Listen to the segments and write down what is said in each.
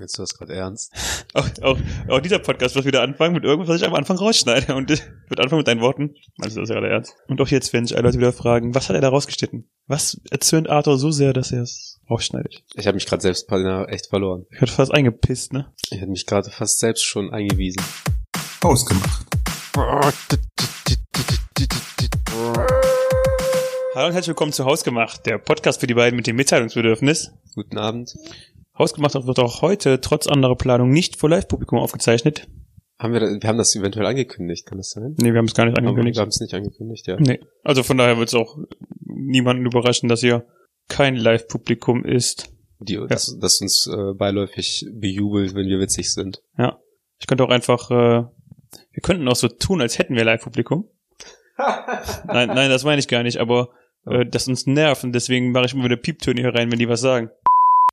Jetzt du das gerade ernst? Auch, auch, auch dieser Podcast wird wieder anfangen mit irgendwas, was ich am Anfang rausschneide. Und ich wird anfangen mit deinen Worten. Also das ist gerade ernst. Und auch jetzt, wenn sich alle Leute wieder fragen, was hat er da rausgeschnitten? Was erzürnt Arthur so sehr, dass er es rausschneidet? Ich habe mich gerade selbst echt verloren. Ich hatte fast eingepisst, ne? Ich hatte mich gerade fast selbst schon eingewiesen. Ausgemacht. Hallo und herzlich willkommen zu Hausgemacht, der Podcast für die beiden mit dem Mitteilungsbedürfnis. Guten Abend. Hausgemacht wird auch heute, trotz anderer Planung, nicht vor Live-Publikum aufgezeichnet. Haben wir, wir haben das eventuell angekündigt, kann das sein? Nee, wir haben es gar nicht Aber angekündigt. Wir haben es nicht angekündigt, ja. Nee. Also von daher wird es auch niemanden überraschen, dass hier kein Live-Publikum ist. Die, das, das uns äh, beiläufig bejubelt, wenn wir witzig sind. Ich könnte auch einfach, äh, wir könnten auch so tun, als hätten wir Live-Publikum. nein, nein, das meine ich gar nicht, aber äh, das uns nervt und deswegen mache ich immer wieder Pieptöne hier rein, wenn die was sagen.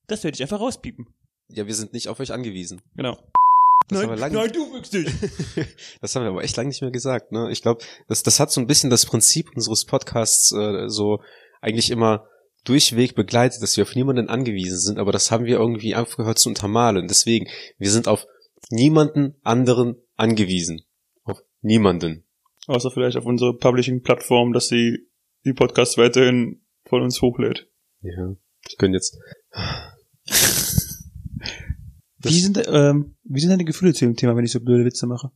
Das werde ich einfach rauspiepen. Ja, wir sind nicht auf euch angewiesen. Genau. Das haben wir lange, du wichst dich. das haben wir aber echt lange nicht mehr gesagt. Ne? Ich glaube, das, das hat so ein bisschen das Prinzip unseres Podcasts äh, so eigentlich immer durchweg begleitet, dass wir auf niemanden angewiesen sind, aber das haben wir irgendwie aufgehört zu untermalen. Deswegen, wir sind auf niemanden anderen angewiesen. Auf niemanden. Außer vielleicht auf unsere Publishing-Plattform, dass sie die Podcasts weiterhin von uns hochlädt. Ja. Ich könnte jetzt. Das- Wie sind, ähm, wie sind deine Gefühle zu dem Thema, wenn ich so blöde Witze mache?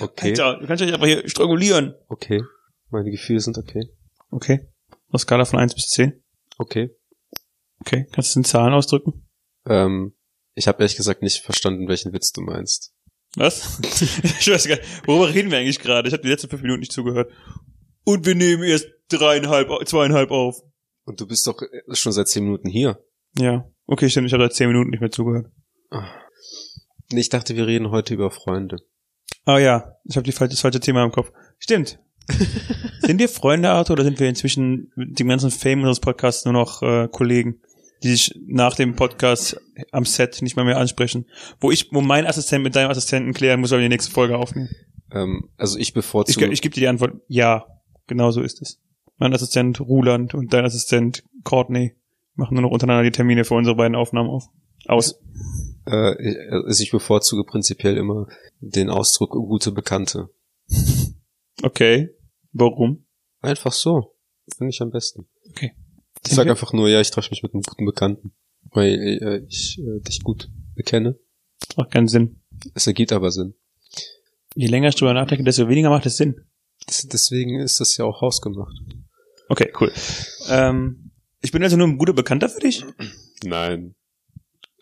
Okay. Alter, du kannst dich einfach hier strangulieren. Okay. Meine Gefühle sind okay. Okay. Auf Skala von 1 bis 10. Okay. Okay. Kannst du es in Zahlen ausdrücken? Ähm, ich habe ehrlich gesagt nicht verstanden, welchen Witz du meinst. Was? ich weiß gar nicht. Worüber reden wir eigentlich gerade? Ich habe die letzten fünf Minuten nicht zugehört. Und wir nehmen erst dreieinhalb, zweieinhalb auf. Und du bist doch äh, schon seit zehn Minuten hier. Ja. Okay, stimmt. Ich habe seit zehn Minuten nicht mehr zugehört. Nee, Ich dachte, wir reden heute über Freunde. Ah ja, ich habe das falsche Thema im Kopf. Stimmt. sind wir Freunde, Arthur, oder sind wir inzwischen mit dem ganzen Fame unseres Podcasts nur noch äh, Kollegen, die sich nach dem Podcast am Set nicht mal mehr ansprechen? Wo ich, wo mein Assistent mit deinem Assistenten klären muss, ob wir die nächste Folge aufnehmen. Ähm, also ich Ich, bevorzuge. ich gebe dir die Antwort, ja, genau so ist es. Mein Assistent Ruland und dein Assistent Courtney machen nur noch untereinander die Termine für unsere beiden Aufnahmen auf. Aus. äh, ich- also ich bevorzuge prinzipiell immer den Ausdruck gute Bekannte. Okay. Warum? Einfach so. Finde ich am besten. Okay. Ich sag einfach nur, ja, ich treffe mich mit einem guten Bekannten. Weil äh, ich äh, dich gut bekenne. Macht keinen Sinn. Es ergibt aber Sinn. Je länger ich drüber nachdenke, desto weniger macht es Sinn. Das, deswegen ist das ja auch hausgemacht. Okay, cool. Ähm, ich bin also nur ein guter Bekannter für dich? Nein.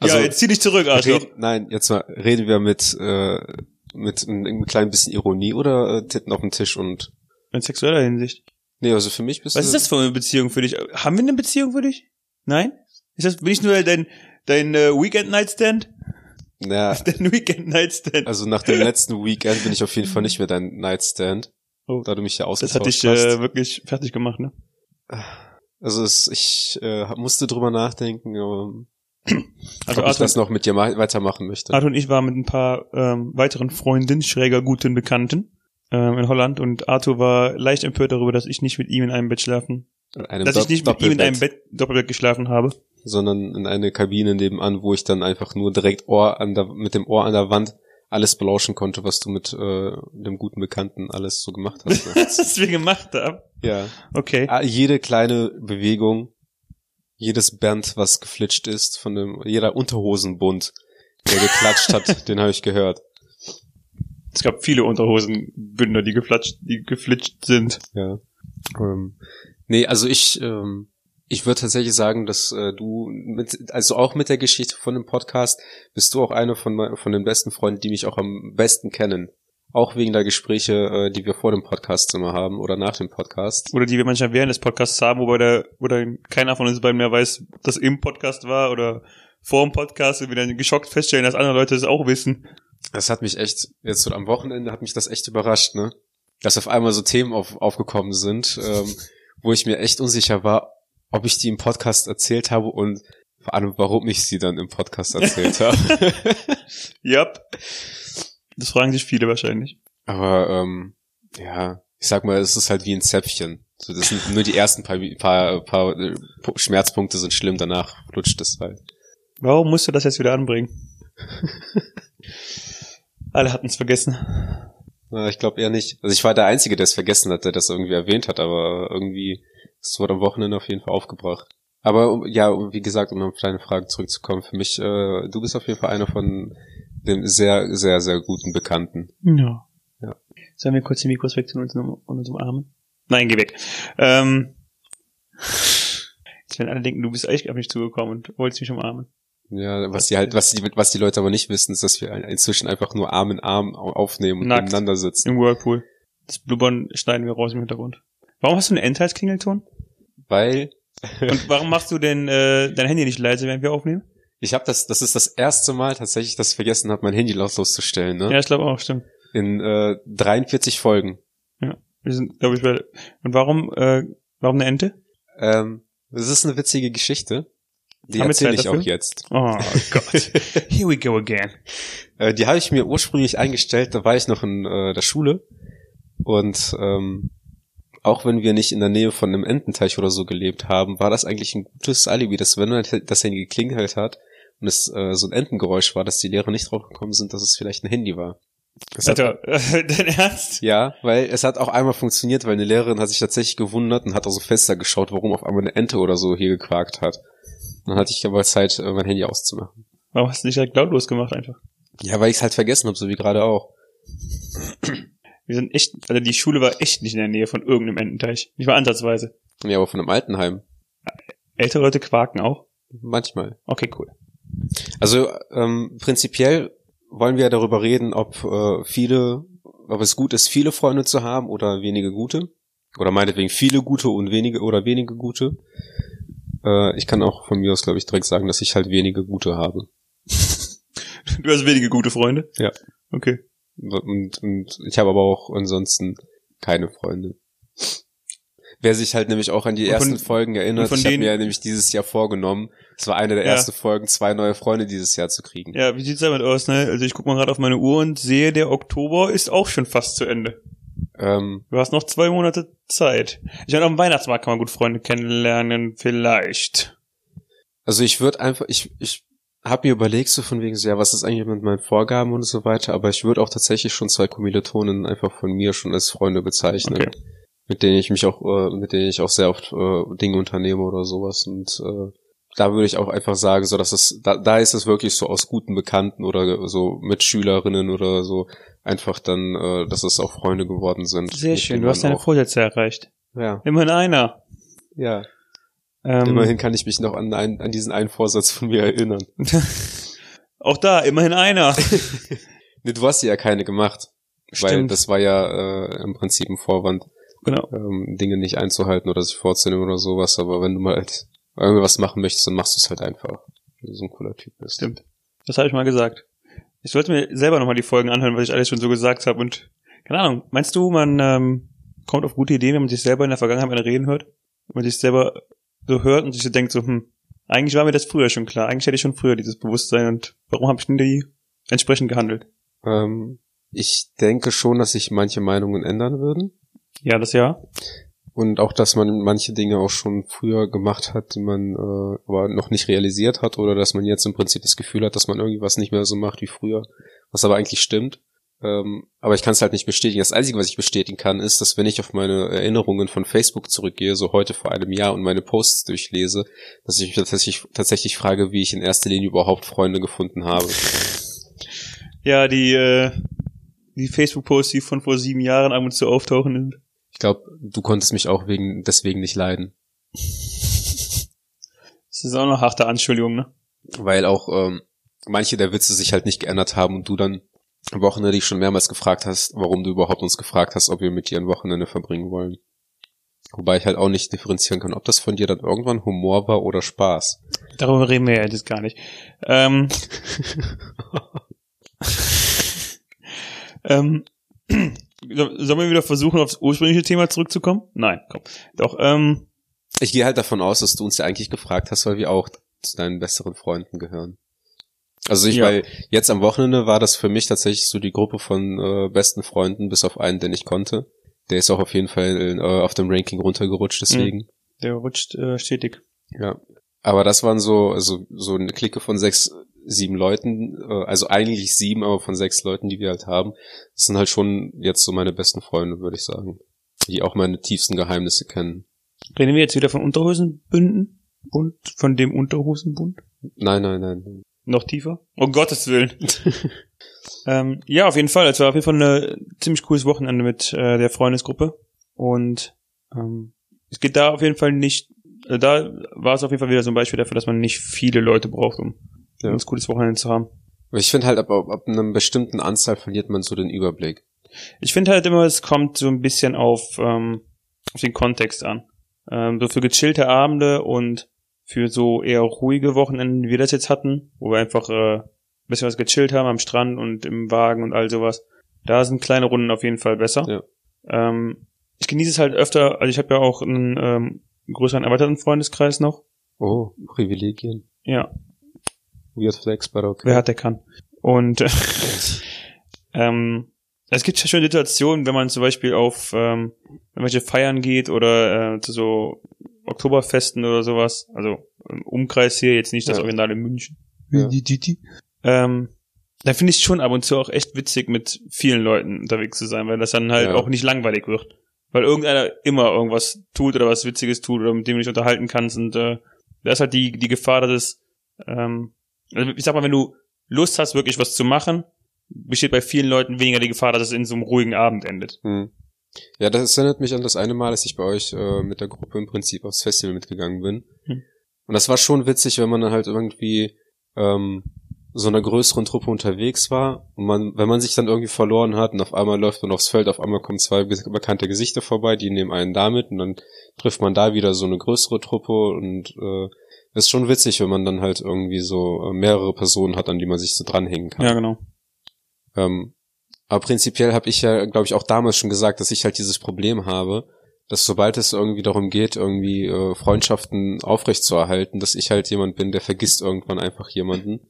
ja, jetzt zieh dich zurück, Arschloch. red, nein, jetzt mal reden wir mit äh, mit einem, einem kleinen bisschen Ironie oder äh, Titten auf dem Tisch und In sexueller Hinsicht. nee, also für mich bist Was du ist das für eine Beziehung für dich? Haben wir eine Beziehung für dich? Nein? Ist das, bin ich nur dein, dein äh, Weekend-Nightstand? Na, Dein Weekend-Nightstand. also nach dem letzten Weekend bin ich auf jeden Fall nicht mehr dein Nightstand, Oh. da du mich ja Das ausgetauscht hat dich hast. äh, wirklich fertig gemacht, ne? Also es, ich äh, musste drüber nachdenken, ähm, Also ob ich das noch mit dir ma weitermachen möchte. Arthur und ich waren mit ein paar ähm, weiteren Freundinnen, schräger guten Bekannten ähm, in Holland und Arthur war leicht empört darüber, dass ich nicht mit ihm in einem Bett schlafen, Einem dass ich nicht mit ihm in einem Bett Doppelbett geschlafen habe. sondern in eine Kabine nebenan, wo ich dann einfach nur direkt Ohr an der, mit dem Ohr an der Wand alles belauschen konnte, was du mit äh, dem guten Bekannten alles so gemacht hast. nachts. Was wir gemacht haben. ja. Okay. Ah, Jede kleine Bewegung, jedes Band, was geflitscht ist, von dem, jeder Unterhosenbund, der geklatscht hat, den habe ich gehört. Es gab viele Unterhosenbünder, die geflatscht, die geflitscht sind. Ja. Ähm, nee, also ich, ähm, ich würde tatsächlich sagen, dass äh, du mit, also auch mit der Geschichte von dem Podcast bist du auch einer von, von den besten Freunden, die mich auch am besten kennen. Auch wegen der Gespräche, äh, die wir vor dem Podcast immer haben oder nach dem Podcast. Oder die wir manchmal während des Podcasts haben, wobei der, oder keiner von uns beiden mehr weiß, ob das im Podcast war oder vor dem Podcast und wir dann geschockt feststellen, dass andere Leute es auch wissen. Das hat mich echt, jetzt so am Wochenende hat mich das echt überrascht, ne? Dass auf einmal so Themen auf, aufgekommen sind, ähm, wo ich mir echt unsicher war, ob ich die im Podcast erzählt habe und vor allem, warum ich sie dann im Podcast erzählt habe. Yep. Das fragen sich viele wahrscheinlich. Aber ähm, ja, Ich sag mal, es ist halt wie ein Zäpfchen. So, das sind nur die ersten paar, paar, paar äh, Schmerzpunkte sind schlimm, danach flutscht es halt. Warum musst du das jetzt wieder anbringen? Alle hatten es vergessen. Na, ich glaube eher nicht. Also ich war der Einzige, der es vergessen hat, der das irgendwie erwähnt hat, aber irgendwie, es wurde am Wochenende auf jeden Fall aufgebracht. Aber ja, wie gesagt, um auf deine Frage zurückzukommen, für mich, äh, du bist auf jeden Fall einer von den sehr, sehr, sehr guten Bekannten. Ja. Ja. Sollen wir kurz die Mikros wechseln und uns, und uns umarmen? Nein, geh weg. Ähm, jetzt werden alle denken, du bist echt auf mich zugekommen und wolltest mich umarmen. Ja, was die halt, was die, was die Leute aber nicht wissen, ist, dass wir inzwischen einfach nur Arm in Arm aufnehmen und Nackt. nebeneinander sitzen. Im Whirlpool. Das Blubbern schneiden wir raus im Hintergrund. Warum hast du eine Ente als Klingelton? Weil Und warum machst du denn äh, dein Handy nicht leise, während wir aufnehmen? ich habe das, das ist das erste Mal tatsächlich, dass ich vergessen habe, mein Handy lautlos zu stellen, ne? Ja, ich glaube auch, stimmt. In äh, 43 Folgen. Wir sind, glaube ich, bei, und warum, äh, warum eine Ente? Ähm, das ist eine witzige Geschichte. Die erzähle ich auch dafür? jetzt. Oh Gott. Here we go again. Äh, die habe ich mir ursprünglich eingestellt, da war ich noch in äh, der Schule. Und ähm, auch wenn wir nicht in der Nähe von einem Ententeich oder so gelebt haben, war das eigentlich ein gutes Alibi, dass wenn das Handy geklingelt hat und es äh, so ein Entengeräusch war, dass die Lehrer nicht drauf gekommen sind, dass es vielleicht ein Handy war. Das hat, dein Ernst? ja, weil es hat auch einmal funktioniert, weil eine Lehrerin hat sich tatsächlich gewundert und hat aus dem Fenster geschaut, warum auf einmal eine Ente oder so hier gequakt hat. Dann hatte ich aber Zeit, äh, mein Handy auszumachen. Warum hast du nicht direkt lautlos gemacht einfach? Ja, weil ich es halt vergessen habe, so wie gerade auch. Wir sind echt, also die Schule war echt nicht in der Nähe von irgendeinem Ententeich. Nicht mal ansatzweise. Ja, aber von einem Altenheim. Ältere Leute quaken auch. Manchmal. Okay, cool. Also ähm, prinzipiell wollen wir ja darüber reden, ob äh, viele, ob es gut ist, viele Freunde zu haben oder wenige gute. Oder meinetwegen viele gute und wenige oder wenige gute. Äh, ich kann auch von mir aus, glaube ich, direkt sagen, dass ich halt wenige gute habe. Du hast wenige gute Freunde? Ja. Okay. Und, und ich habe aber auch ansonsten keine Freunde. Wer sich halt nämlich auch an die von- ersten Folgen erinnert, ich habe mir ja nämlich dieses Jahr vorgenommen, es war eine der Ja. ersten Folgen, zwei neue Freunde dieses Jahr zu kriegen. Ja, wie sieht's damit aus, ne? Also ich guck mal gerade auf meine Uhr und sehe, der Oktober ist auch schon fast zu Ende. Ähm, Du hast noch zwei Monate Zeit. Ich meine, auf dem Weihnachtsmarkt kann man gut Freunde kennenlernen, vielleicht. also ich würde einfach, ich, ich habe mir überlegt, so von wegen, so, ja, was ist eigentlich mit meinen Vorgaben und so weiter, aber ich würde auch tatsächlich schon zwei Kommilitonen einfach von mir schon als Freunde bezeichnen, Okay. mit denen ich mich auch, äh, mit denen ich auch sehr oft äh, Dinge unternehme oder sowas und äh, da würde ich auch einfach sagen, so dass es, da, da ist es wirklich so aus guten Bekannten oder so Mitschülerinnen oder so einfach dann, äh, dass es auch Freunde geworden sind. Sehr schön, du hast deine auch, Vorsätze erreicht. Ja, Immerhin einer. ja. Ähm, Immerhin kann ich mich noch an, einen, an diesen einen Vorsatz von mir erinnern. auch da, immerhin einer. Nee, du hast ja keine gemacht. Weil Stimmt. das war ja äh, im Prinzip ein Vorwand, Genau. ähm, Dinge nicht einzuhalten oder sich vorzunehmen oder sowas. Aber wenn du mal halt irgendwas machen möchtest, dann machst du es halt einfach. Wenn du so ein cooler Typ bist. Stimmt. Das habe ich mal gesagt. Ich sollte mir selber nochmal die Folgen anhören, was ich alles schon so gesagt habe. Und keine Ahnung, meinst du, man ähm, kommt auf gute Ideen, wenn man sich selber in der Vergangenheit reden hört? Wenn man sich selber so hört und sich so denkt, so, hm, eigentlich war mir das früher schon klar. Eigentlich hätte ich schon früher dieses Bewusstsein und warum habe ich denn die entsprechend gehandelt? Ähm, ich denke schon, dass sich manche Meinungen ändern würden. Ja, das ja. Und auch, dass man manche Dinge auch schon früher gemacht hat, die man äh, aber noch nicht realisiert hat, oder dass man jetzt im Prinzip das Gefühl hat, dass man irgendwas nicht mehr so macht wie früher, was aber eigentlich stimmt. Ähm, aber ich kann es halt nicht bestätigen. Das Einzige, was ich bestätigen kann, ist, dass wenn ich auf meine Erinnerungen von Facebook zurückgehe, so heute vor einem Jahr und meine Posts durchlese, dass ich mich tatsächlich, tatsächlich frage, wie ich in erster Linie überhaupt Freunde gefunden habe. Ja, die, äh, die Facebook-Posts, die von vor sieben Jahren ab und zu auftauchen. Ich glaube, du konntest mich auch wegen deswegen nicht leiden. Das ist auch eine harte Anschuldigung, ne? weil auch ähm, manche der Witze sich halt nicht geändert haben und du dann Wochenende dich schon mehrmals gefragt hast, warum du überhaupt uns gefragt hast, ob wir mit dir ein Wochenende verbringen wollen. Wobei ich halt auch nicht differenzieren kann, ob das von dir dann irgendwann Humor war oder Spaß. Darüber reden wir ja jetzt gar nicht. Ähm, ähm, so- sollen wir wieder versuchen, aufs ursprüngliche Thema zurückzukommen? Nein, komm. Doch, ähm, Ich gehe halt davon aus, dass du uns ja eigentlich gefragt hast, weil wir auch zu deinen besseren Freunden gehören. Also ich, Ja. weil jetzt am Wochenende war das für mich tatsächlich so die Gruppe von äh, besten Freunden, bis auf einen, den ich konnte. Der ist auch auf jeden Fall äh, auf dem Ranking runtergerutscht, deswegen. Der rutscht äh, stetig. Ja. Aber das waren so, also so eine Clique von sechs, sieben Leuten, äh, also eigentlich sieben, aber von sechs Leuten, die wir halt haben. Das sind halt schon jetzt so meine besten Freunde, würde ich sagen. Die auch meine tiefsten Geheimnisse kennen. Reden wir jetzt wieder von Unterhosenbünden? Bund? Von dem Unterhosenbund? Nein, nein, nein. Noch tiefer? Um Gottes Willen. ähm, ja, auf jeden Fall. Es war auf jeden Fall ein ziemlich cooles Wochenende mit äh, der Freundesgruppe. Und ähm, es geht da auf jeden Fall nicht, also da war es auf jeden Fall wieder so ein Beispiel dafür, dass man nicht viele Leute braucht, um Ja. ein ganz cooles Wochenende zu haben. Ich finde halt, ab, ab einer bestimmten Anzahl verliert man so den Überblick. Ich finde halt immer, es kommt so ein bisschen auf, ähm, auf den Kontext an. Ähm, so für gechillte Abende und für so eher ruhige Wochenenden, wie wir das jetzt hatten, wo wir einfach äh, ein bisschen was gechillt haben am Strand und im Wagen und all sowas. Da sind kleine Runden auf jeden Fall besser. Ja. Ähm, ich genieße es halt öfter, also ich habe ja auch einen ähm, größeren erweiterten Freundeskreis noch. Oh, Privilegien. Ja, Weird Flex, but okay. wer hat, der kann. Und äh, ähm, es gibt ja schon Situationen, wenn man zum Beispiel auf ähm, irgendwelche Feiern geht oder äh, zu so Oktoberfesten oder sowas, also im Umkreis hier, jetzt nicht das Ja. Original in München. Ja. Ähm, da finde ich schon ab und zu auch echt witzig, mit vielen Leuten unterwegs zu sein, weil das dann halt Ja. auch nicht langweilig wird. Weil irgendeiner immer irgendwas tut oder was Witziges tut oder mit dem du dich unterhalten kannst und äh, da ist halt die, die Gefahr, dass es, ähm, also ich sag mal, wenn du Lust hast, wirklich was zu machen, besteht bei vielen Leuten weniger die Gefahr, dass es in so einem ruhigen Abend endet. Hm. Ja, das erinnert mich an das eine Mal, als ich bei euch äh, mit der Gruppe im Prinzip aufs Festival mitgegangen bin. Hm. Und das war schon witzig, wenn man dann halt irgendwie ähm, so einer größeren Truppe unterwegs war und man, wenn man sich dann irgendwie verloren hat und auf einmal läuft man aufs Feld, auf einmal kommen zwei bekannte Gesichter vorbei, die nehmen einen da mit und dann trifft man da wieder so eine größere Truppe und äh, ist schon witzig, wenn man dann halt irgendwie so äh, mehrere Personen hat, an die man sich so dranhängen kann. Ja, genau. Ähm, aber prinzipiell habe ich ja, glaube ich, auch damals schon gesagt, dass ich halt dieses Problem habe, dass sobald es irgendwie darum geht, irgendwie äh, Freundschaften aufrechtzuerhalten, dass ich halt jemand bin, der vergisst irgendwann einfach jemanden.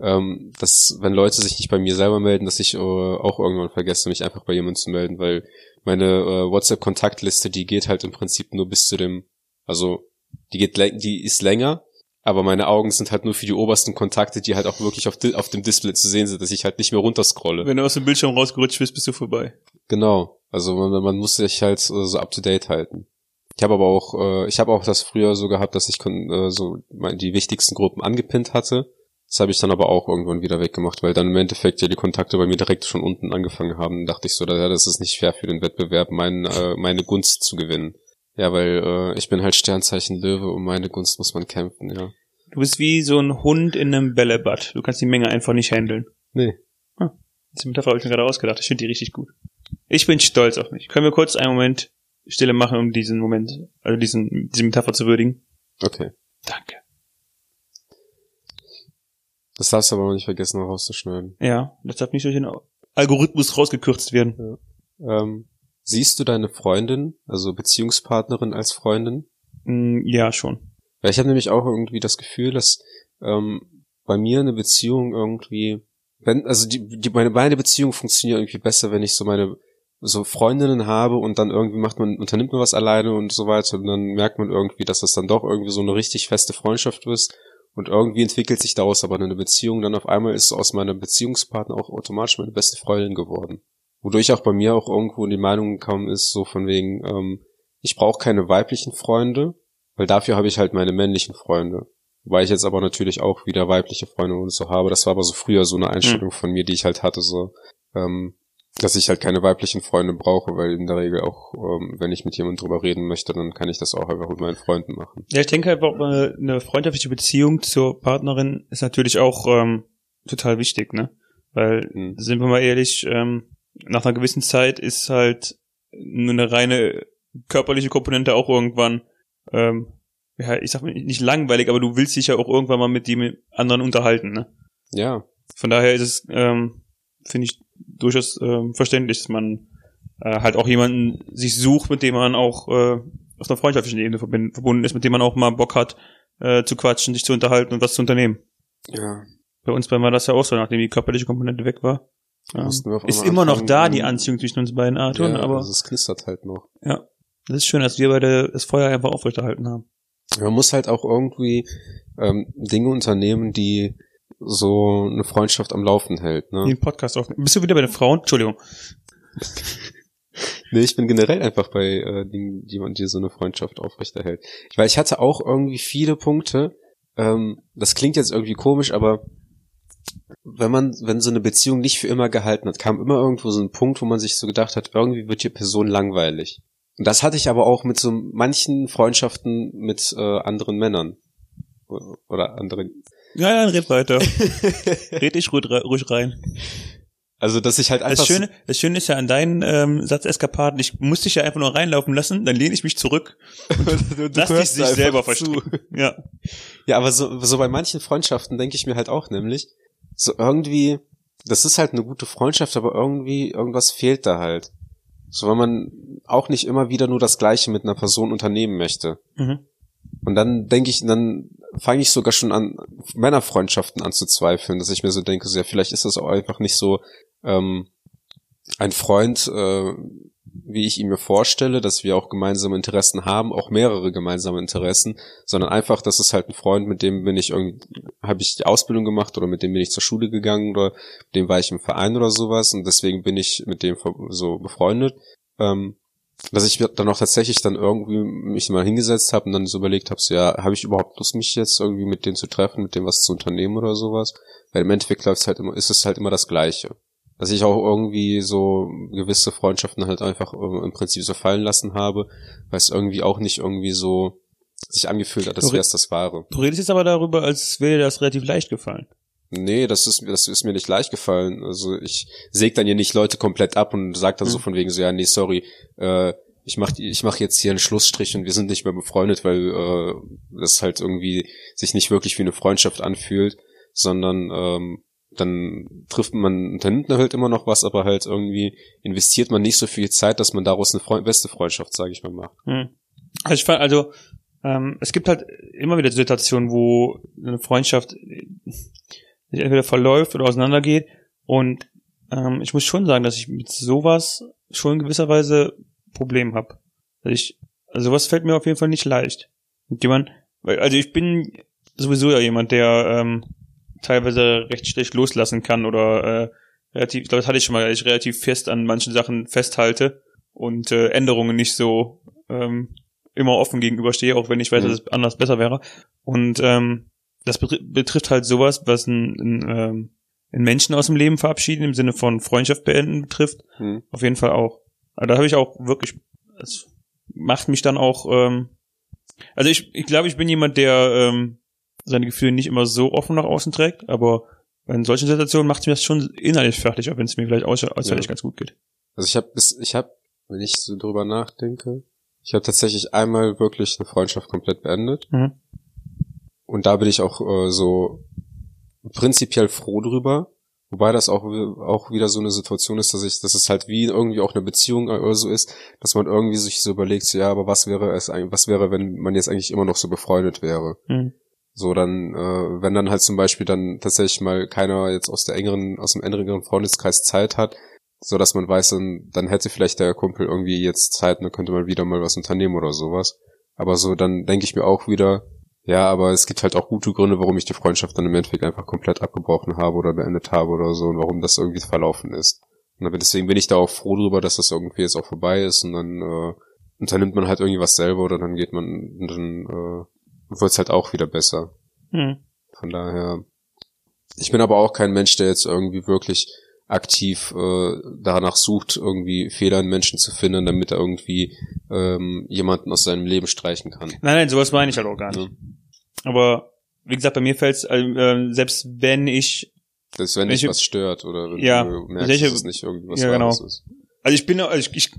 Ähm, dass, wenn Leute sich nicht bei mir selber melden, dass ich äh, auch irgendwann vergesse, mich einfach bei jemandem zu melden, weil meine äh, WhatsApp-Kontaktliste, die geht halt im Prinzip nur bis zu dem, also die geht, die ist länger, aber meine Augen sind halt nur für die obersten Kontakte, die halt auch wirklich auf, auf dem Display zu sehen sind, dass ich halt nicht mehr runterscrolle. Wenn du aus dem Bildschirm rausgerutscht bist, bist du vorbei. Genau. Also man, man muss sich halt so up to date halten. Ich habe aber auch, äh, ich habe auch das früher so gehabt, dass ich äh, so mein- die wichtigsten Gruppen angepinnt hatte. Das habe ich dann aber auch irgendwann wieder weggemacht, weil dann im Endeffekt ja die Kontakte bei mir direkt schon unten angefangen haben. Dachte ich so, ja, das ist nicht fair für den Wettbewerb, mein, äh, meine Gunst zu gewinnen. Ja, weil äh, ich bin halt Sternzeichen Löwe, um meine Gunst muss man kämpfen, ja. Du bist wie so ein Hund in einem Bällebad. Du kannst die Menge einfach nicht handeln. Nee. Diese Metapher habe ich mir gerade ausgedacht. Ich finde die richtig gut. Ich bin stolz auf mich. Können wir kurz einen Moment Stille machen, um diesen Moment, also diesen, diese Metapher zu würdigen? Okay. Danke. Das darfst du aber nicht vergessen, noch rauszuschneiden. Ja, das darf nicht durch den Algorithmus rausgekürzt werden. Ähm, siehst du deine Freundin, also Beziehungspartnerin als Freundin? Mm, ja, schon. Ja, ich habe nämlich auch irgendwie das Gefühl, dass ähm, bei mir eine Beziehung irgendwie, wenn, also die, die meine beide Beziehungen funktionieren irgendwie besser, wenn ich so meine so Freundinnen habe und dann irgendwie macht man, unternimmt man was alleine und so weiter und dann merkt man irgendwie, dass das dann doch irgendwie so eine richtig feste Freundschaft ist und irgendwie entwickelt sich daraus aber eine Beziehung, dann auf einmal ist aus meiner Beziehungspartner auch automatisch meine beste Freundin geworden. Wodurch auch bei mir auch irgendwo in die Meinung gekommen ist, so von wegen, ähm, ich brauche keine weiblichen Freunde, weil dafür habe ich halt meine männlichen Freunde. Wobei ich jetzt aber natürlich auch wieder weibliche Freunde und so habe. Das war aber so früher so eine Einstellung von mir, die ich halt hatte, so, ähm, dass ich halt keine weiblichen Freunde brauche, weil in der Regel auch, ähm, wenn ich mit jemandem drüber reden möchte, dann kann ich das auch einfach mit meinen Freunden machen. Ja, ich denke einfach, äh, eine freundschaftliche Beziehung zur Partnerin ist natürlich auch ähm, total wichtig, ne? Weil, Mhm. sind wir mal ehrlich, ähm, nach einer gewissen Zeit ist halt nur eine reine körperliche Komponente auch irgendwann, ähm, ja, ich sag mal nicht langweilig, aber du willst dich ja auch irgendwann mal mit dem anderen unterhalten, ne? Ja, Von daher ist es, ähm, finde ich, durchaus ähm, verständlich, dass man äh, halt auch jemanden sich sucht, mit dem man auch äh, auf einer freundschaftlichen Ebene verbunden ist, mit dem man auch mal Bock hat, äh, zu quatschen, sich zu unterhalten und was zu unternehmen. ja. Bei uns war das ja auch so, nachdem die körperliche Komponente weg war, Ähm, ist immer noch anfangen, da, die Anziehung zwischen uns beiden, Arthur, ja, aber also es knistert halt noch. ja. Das ist schön, dass wir beide das Feuer einfach aufrechterhalten haben. Man muss halt auch irgendwie ähm, Dinge unternehmen, die so eine Freundschaft am Laufen hält. Ne? Den Podcast auf. Bist du wieder bei den Frauen? Entschuldigung. Nee, ich bin generell einfach bei äh, Dingen, die man die so eine Freundschaft aufrechterhält. Weil ich hatte auch irgendwie viele Punkte. Ähm, das klingt jetzt irgendwie komisch, aber wenn man, wenn so eine Beziehung nicht für immer gehalten hat, kam immer irgendwo so ein Punkt, wo man sich so gedacht hat, irgendwie wird die Person langweilig. Und das hatte ich aber auch mit so manchen Freundschaften mit äh, anderen Männern. Oder anderen. Ja, ja, red weiter. red ich ruhig, ruhig rein. Also, dass ich halt einfach. Das Schöne, das Schöne ist ja an deinen ähm, Satzeskapaden, ich muss dich ja einfach nur reinlaufen lassen, dann lehne ich mich zurück du, lass dich sich selber verstehen. Ja. Ja, aber so, so bei manchen Freundschaften denke ich mir halt auch nämlich, so irgendwie, das ist halt eine gute Freundschaft, aber irgendwie, irgendwas fehlt da halt. So, wenn man auch nicht immer wieder nur das Gleiche mit einer Person unternehmen möchte. Mhm. Und dann denke ich, dann fange ich sogar schon an, Männerfreundschaften anzuzweifeln, dass ich mir so denke, so, ja, vielleicht ist das auch einfach nicht so ähm, ein Freund, äh, wie ich ihn mir vorstelle, dass wir auch gemeinsame Interessen haben, auch mehrere gemeinsame Interessen, sondern einfach, das ist halt ein Freund, mit dem bin ich irgendwie, habe ich die Ausbildung gemacht oder mit dem bin ich zur Schule gegangen oder mit dem war ich im Verein oder sowas und deswegen bin ich mit dem so befreundet. Ähm, dass ich dann auch tatsächlich dann irgendwie mich mal hingesetzt habe und dann so überlegt habe, so, ja, habe ich überhaupt Lust, mich jetzt irgendwie mit denen zu treffen, mit dem was zu unternehmen oder sowas? Weil im Endeffekt läuft's halt immer, ist es halt immer das Gleiche. Dass ich auch irgendwie so gewisse Freundschaften halt einfach äh, im Prinzip so fallen lassen habe, weil es irgendwie auch nicht irgendwie so sich angefühlt hat, als wäre es das Wahre. Du redest jetzt aber darüber, als wäre dir das relativ leicht gefallen. Nee, das ist, das ist mir nicht leicht gefallen. Also ich säg dann hier nicht Leute komplett ab und sag dann so Mhm. von wegen so, ja, nee, sorry, äh, ich mach, ich mach jetzt hier einen Schlussstrich und wir sind nicht mehr befreundet, weil äh, das halt irgendwie sich nicht wirklich wie eine Freundschaft anfühlt, sondern ähm, dann trifft man, unternimmt halt immer noch was, aber halt irgendwie investiert man nicht so viel Zeit, dass man daraus eine Freund beste Freundschaft, sage ich mal, macht. Hm. Also ich fand, also ähm, es gibt halt immer wieder Situationen, wo eine Freundschaft äh, sich entweder verläuft oder auseinandergeht. Und ähm, ich muss schon sagen, dass ich mit sowas schon in gewisser Weise Problem habe. Also ich, also sowas fällt mir auf jeden Fall nicht leicht. Mit jemand, also ich bin sowieso ja jemand, der ähm, teilweise recht schlecht loslassen kann oder äh, relativ, ich glaube, das hatte ich schon mal, dass ich relativ fest an manchen Sachen festhalte und äh, Änderungen nicht so ähm, immer offen gegenüberstehe, auch wenn ich weiß, Mhm. dass es anders besser wäre. Und ähm, das betri betrifft halt sowas, was ein, ein, ähm, einen Menschen aus dem Leben verabschieden, im Sinne von Freundschaft beenden betrifft. Hm. Auf jeden Fall auch. Aber da habe ich auch wirklich, es macht mich dann auch, ähm, also ich, ich glaube, ich bin jemand, der ähm, seine Gefühle nicht immer so offen nach außen trägt, aber in solchen Situationen macht es mir das schon innerlich fertig, auch wenn es mir vielleicht äußerlich Ja. ganz gut geht. Also ich habe bis, ich habe, wenn ich so drüber nachdenke, ich habe tatsächlich einmal wirklich eine Freundschaft komplett beendet. Mhm. Und da bin ich auch äh, so prinzipiell froh drüber. Wobei das auch, auch wieder so eine Situation ist, dass ich, dass es halt wie irgendwie auch eine Beziehung oder so ist, dass man irgendwie sich so überlegt, so, ja, aber was wäre es eigentlich, was wäre, wenn man jetzt eigentlich immer noch so befreundet wäre? Mhm. So, dann, äh, wenn dann halt zum Beispiel dann tatsächlich mal keiner jetzt aus der engeren, aus dem engeren Freundeskreis Zeit hat, so dass man weiß, dann, dann hätte vielleicht der Kumpel irgendwie jetzt Zeit, und dann könnte man wieder mal was unternehmen oder sowas. Aber so, dann denke ich mir auch wieder, ja, aber es gibt halt auch gute Gründe, warum ich die Freundschaft dann im Endeffekt einfach komplett abgebrochen habe oder beendet habe oder so und warum das irgendwie verlaufen ist. Und deswegen bin ich da auch froh drüber, dass das irgendwie jetzt auch vorbei ist und dann äh, unternimmt man halt irgendwie was selber oder dann geht man, dann äh, wird's halt auch wieder besser. Mhm. Von daher, ich bin aber auch kein Mensch, der jetzt irgendwie wirklich aktiv äh, danach sucht, irgendwie Fehler in Menschen zu finden, damit er irgendwie ähm, jemanden aus seinem Leben streichen kann. Nein, nein, sowas meine ich halt auch gar nicht. Ja. Aber wie gesagt, bei mir fällt es, äh, selbst wenn ich, Das ist, wenn dich was stört oder wenn Ja, du merkst, welche- dass es nicht irgendwie was Ja, genau. Ist. also ich bin, also ich, ich,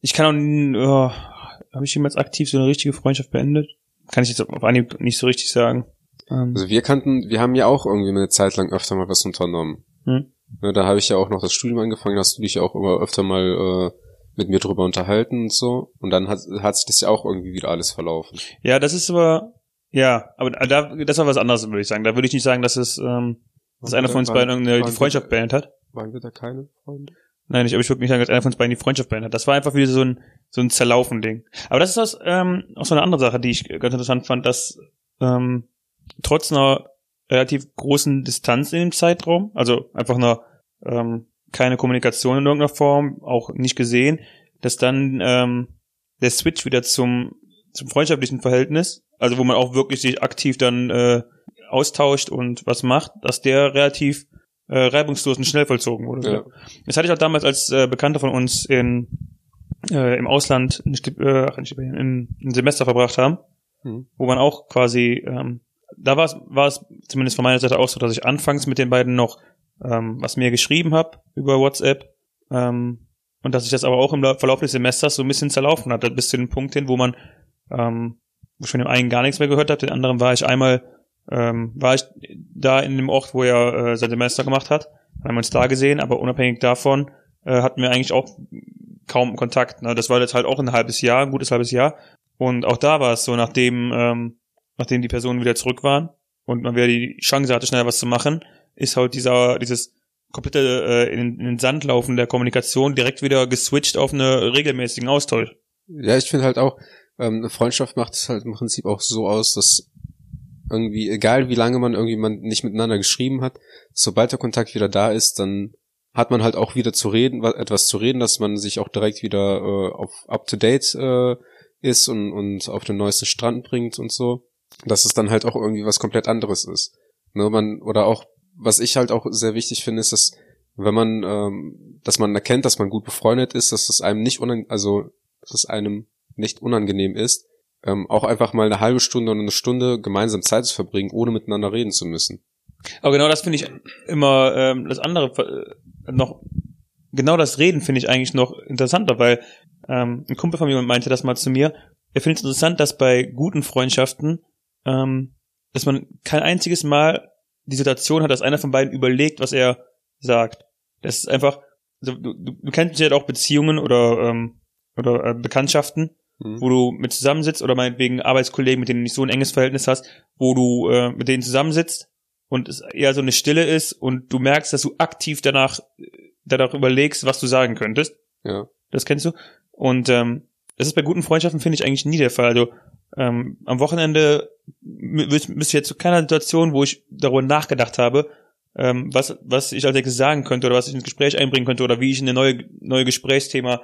ich kann auch, oh, habe ich jemals aktiv so eine richtige Freundschaft beendet? Kann ich jetzt auf Anhieb nicht so richtig sagen. Ähm, Also wir kannten, wir haben ja auch irgendwie eine Zeit lang öfter mal was unternommen. Hm. Ne, da habe ich ja auch noch das Studium angefangen, hast du dich ja auch immer öfter mal äh, mit mir drüber unterhalten und so. Und dann hat, hat sich das ja auch irgendwie wieder alles verlaufen. ja, das ist aber, ja, aber da, das war was anderes, würde ich sagen. Da würde ich nicht sagen, dass es, ähm, dass einer von uns beiden irgendeine die Freundschaft beendet hat. Waren wir da keine Freunde? Nein, ich, aber ich würde nicht sagen, dass einer von uns beiden die Freundschaft beendet hat. Das war einfach wieder so ein, so ein Zerlaufen-Ding. Aber das ist was, ähm, auch so eine andere Sache, die ich ganz interessant fand, dass ähm, trotz einer relativ großen Distanz in dem Zeitraum, also einfach einer ähm, keine Kommunikation in irgendeiner Form, auch nicht gesehen, dass dann ähm, der Switch wieder zum, zum freundschaftlichen Verhältnis, also wo man auch wirklich sich aktiv dann äh, austauscht und was macht, dass der relativ äh, reibungslos und schnell vollzogen wurde. Ja. Das hatte ich auch damals als äh, Bekannter von uns in, äh, im Ausland ein, äh, ein, Stipendien, ein, ein Semester verbracht haben, Mhm. wo man auch quasi, ähm, da war es, war es zumindest von meiner Seite auch so, dass ich anfangs mit den beiden noch ähm, was mir geschrieben habe über WhatsApp ähm, und dass ich das aber auch im Lau- Verlauf des Semesters so ein bisschen zerlaufen hatte, bis zu dem Punkt hin, wo man ähm, wo ich von dem einen gar nichts mehr gehört habe, den anderen war ich einmal ähm, war ich da in dem Ort, wo er äh, sein Semester gemacht hat, haben wir uns da gesehen, aber unabhängig davon äh, hatten wir eigentlich auch kaum Kontakt. Ne? Das war jetzt halt auch ein halbes Jahr, ein gutes halbes Jahr. Und auch da war es so, nachdem, ähm, nachdem die Personen wieder zurück waren und man wieder die Chance hatte, schnell was zu machen, ist halt dieser, dieses komplette äh, in, in den Sand laufen der Kommunikation direkt wieder geswitcht auf einen regelmäßigen Austausch. Ja, ich finde halt auch, ähm, eine Freundschaft macht es halt im Prinzip auch so aus, dass irgendwie, egal wie lange man irgendwie man nicht miteinander geschrieben hat, sobald der Kontakt wieder da ist, dann hat man halt auch wieder zu reden, wa- etwas zu reden, dass man sich auch direkt wieder äh, auf up to date äh, ist und, und auf den neuesten Strand bringt und so. Dass es dann halt auch irgendwie was komplett anderes ist. Ne, man, oder auch, was ich halt auch sehr wichtig finde, ist, dass wenn man, ähm, dass man erkennt, dass man gut befreundet ist, dass es einem nicht unang also dass es einem nicht unangenehm ist, ähm, auch einfach mal eine halbe Stunde oder eine Stunde gemeinsam Zeit zu verbringen, ohne miteinander reden zu müssen. Aber genau das finde ich immer ähm, das andere äh, noch genau das Reden finde ich eigentlich noch interessanter, weil ähm, ein Kumpel von mir meinte das mal zu mir. Er findet es interessant, dass bei guten Freundschaften, ähm, dass man kein einziges Mal die Situation hat, dass einer von beiden überlegt, was er sagt. Das ist einfach, also du, du, du kennst ja auch Beziehungen oder ähm, oder äh, Bekanntschaften, Mhm. wo du mit zusammensitzt oder meinetwegen Arbeitskollegen, mit denen du nicht so ein enges Verhältnis hast, wo du äh, mit denen zusammensitzt und es eher so eine Stille ist und du merkst, dass du aktiv danach danach überlegst, was du sagen könntest. Ja. Das kennst du. Und ähm, das ist bei guten Freundschaften, finde ich, eigentlich nie der Fall. Also ähm, am Wochenende müsste ich jetzt zu keiner Situation, wo ich darüber nachgedacht habe, ähm, was, was ich als nächstes sagen könnte oder was ich ins Gespräch einbringen könnte oder wie ich ein neue, neue Gesprächsthema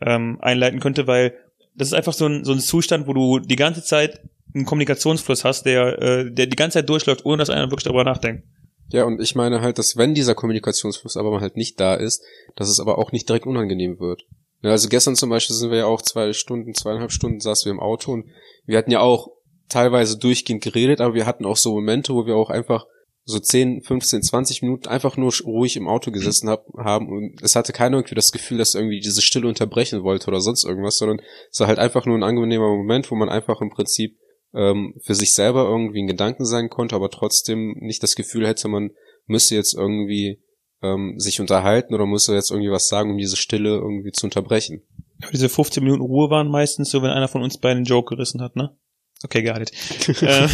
ähm, einleiten könnte, weil das ist einfach so ein, so ein Zustand, wo du die ganze Zeit einen Kommunikationsfluss hast, der, äh, der die ganze Zeit durchläuft, ohne dass einer wirklich darüber nachdenkt. Ja, und ich meine halt, dass wenn dieser Kommunikationsfluss aber mal halt nicht da ist, dass es aber auch nicht direkt unangenehm wird. Ja, also gestern zum Beispiel sind wir ja auch zwei Stunden, zweieinhalb Stunden saßen wir im Auto und wir hatten ja auch teilweise durchgehend geredet, aber wir hatten auch so Momente, wo wir auch einfach so 10, 15, 20 Minuten einfach nur ruhig im Auto gesessen hab, haben und es hatte keiner irgendwie das Gefühl, dass irgendwie diese Stille unterbrechen wollte oder sonst irgendwas, sondern es war halt einfach nur ein angenehmer Moment, wo man einfach im Prinzip ähm, für sich selber irgendwie ein Gedanken sein konnte, aber trotzdem nicht das Gefühl hätte, man müsste jetzt irgendwie ähm, sich unterhalten oder müsste jetzt irgendwie was sagen, um diese Stille irgendwie zu unterbrechen. Aber diese 15 Minuten Ruhe waren meistens so, wenn einer von uns beiden einen Joke gerissen hat, ne? Okay, got it. äh,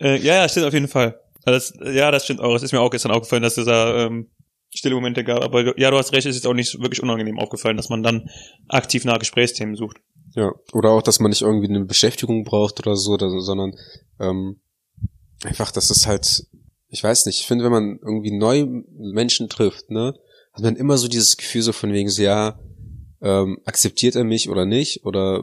äh, ja, ja, stimmt auf jeden Fall. Also das, ja, das stimmt auch. Es ist mir auch gestern aufgefallen, dass es da ähm, stille Momente gab. Aber ja, du hast recht, es ist auch nicht wirklich unangenehm aufgefallen, dass man dann aktiv nach Gesprächsthemen sucht. Ja, oder auch, dass man nicht irgendwie eine Beschäftigung braucht oder so, sondern ähm, einfach, dass es halt, ich weiß nicht, ich finde, wenn man irgendwie neue Menschen trifft, ne, hat man immer so dieses Gefühl so von wegen so, ja, ähm, akzeptiert er mich oder nicht, oder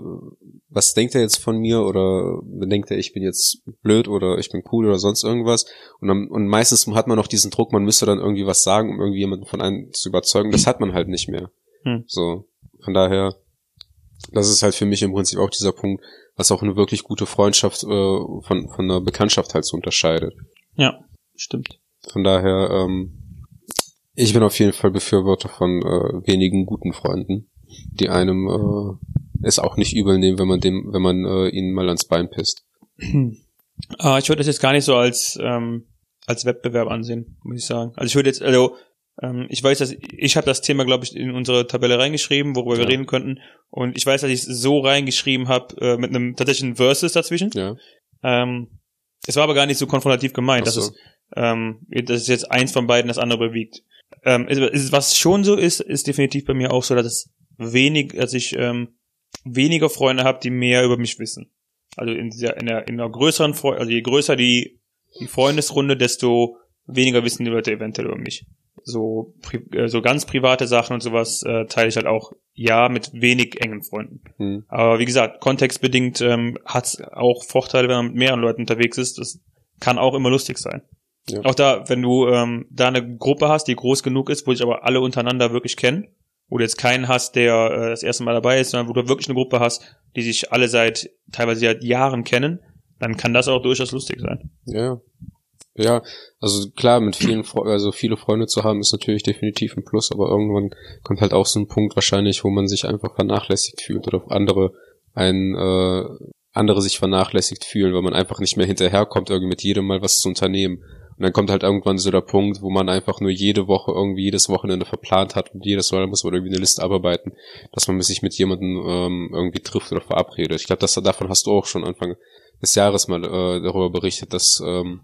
was denkt er jetzt von mir, oder denkt er, ich bin jetzt blöd oder ich bin cool oder sonst irgendwas. Und, dann, und meistens hat man noch diesen Druck, man müsste dann irgendwie was sagen, um irgendwie jemanden von einem zu überzeugen. Das hat man halt nicht mehr. Hm. So, von daher, das ist halt für mich im Prinzip auch dieser Punkt, was auch eine wirklich gute Freundschaft äh, von, von einer Bekanntschaft halt so unterscheidet. Ja, stimmt. Von daher, ähm, ich bin auf jeden Fall Befürworter von äh, wenigen guten Freunden, die einem äh, es auch nicht übel nehmen, wenn man dem, wenn man äh, ihnen mal ans Bein pisst. Ah, ich würde das jetzt gar nicht so als ähm, als Wettbewerb ansehen, muss ich sagen. Also ich würde jetzt, also ähm, ich weiß, dass ich habe das Thema, glaube ich, in unsere Tabelle reingeschrieben, worüber wir Ja. reden könnten. Und ich weiß, dass ich es so reingeschrieben habe äh, mit einem tatsächlichen Versus dazwischen. Ja. Ähm, es war aber gar nicht so konfrontativ gemeint. So. ist, ähm, dass es jetzt eins von beiden das andere bewegt. Ähm, ist, ist, was schon so ist, ist definitiv bei mir auch so, dass es wenig, dass ich ähm, weniger Freunde habe, die mehr über mich wissen. Also in dieser, in der, in einer größeren Freund, also je größer die, die Freundesrunde, desto weniger wissen die Leute eventuell über mich. So, äh, so ganz private Sachen und sowas äh, teile ich halt auch, ja, mit wenig engen Freunden. Hm. Aber wie gesagt, kontextbedingt ähm, hat auch Vorteile, wenn man mit mehreren Leuten unterwegs ist. Das kann auch immer lustig sein. Ja. Auch da, wenn du ähm, da eine Gruppe hast, die groß genug ist, wo sich aber alle untereinander wirklich kennen, wo du jetzt keinen hast, der äh, das erste Mal dabei ist, sondern wo du wirklich eine Gruppe hast, die sich alle seit teilweise seit Jahren kennen, dann kann das auch durchaus lustig sein. Ja. Ja, also klar, mit vielen, also viele Freunde zu haben, ist natürlich definitiv ein Plus, aber irgendwann kommt halt auch so ein Punkt wahrscheinlich, wo man sich einfach vernachlässigt fühlt oder andere ein äh, andere sich vernachlässigt fühlen, weil man einfach nicht mehr hinterherkommt, irgendwie mit jedem mal was zu unternehmen. Und dann kommt halt irgendwann so der Punkt, wo man einfach nur jede Woche irgendwie jedes Wochenende verplant hat und jedes Mal muss man irgendwie eine Liste abarbeiten, dass man sich mit jemandem ähm, irgendwie trifft oder verabredet. Ich glaube, davon hast du auch schon Anfang des Jahres mal äh, darüber berichtet, dass ähm,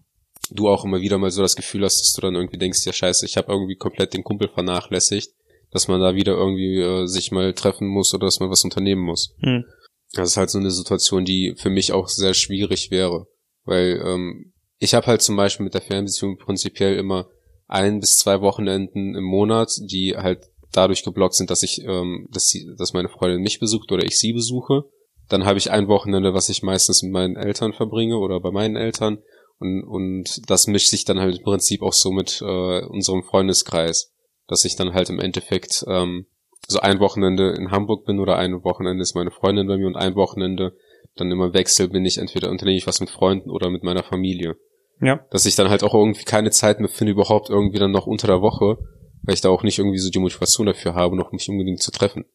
du auch immer wieder mal so das Gefühl hast, dass du dann irgendwie denkst, ja scheiße, ich habe irgendwie komplett den Kumpel vernachlässigt, dass man da wieder irgendwie äh, sich mal treffen muss oder dass man was unternehmen muss. Hm. Das ist halt so eine Situation, die für mich auch sehr schwierig wäre, weil ähm, ich habe halt zum Beispiel mit der Fernbeziehung prinzipiell immer ein bis zwei Wochenenden im Monat, die halt dadurch geblockt sind, dass ich, ähm, dass, sie, dass meine Freundin mich besucht oder ich sie besuche. Dann habe ich ein Wochenende, was ich meistens mit meinen Eltern verbringe oder bei meinen Eltern. Und, und das mischt sich dann halt im Prinzip auch so mit äh, unserem Freundeskreis, dass ich dann halt im Endeffekt ähm, so ein Wochenende in Hamburg bin oder ein Wochenende ist meine Freundin bei mir und ein Wochenende dann immer Wechsel bin ich entweder unternehme ich was mit Freunden oder mit meiner Familie. Ja. Dass ich dann halt auch irgendwie keine Zeit mehr finde, überhaupt irgendwie dann noch unter der Woche, weil ich da auch nicht irgendwie so die Motivation dafür habe, noch mich unbedingt zu treffen.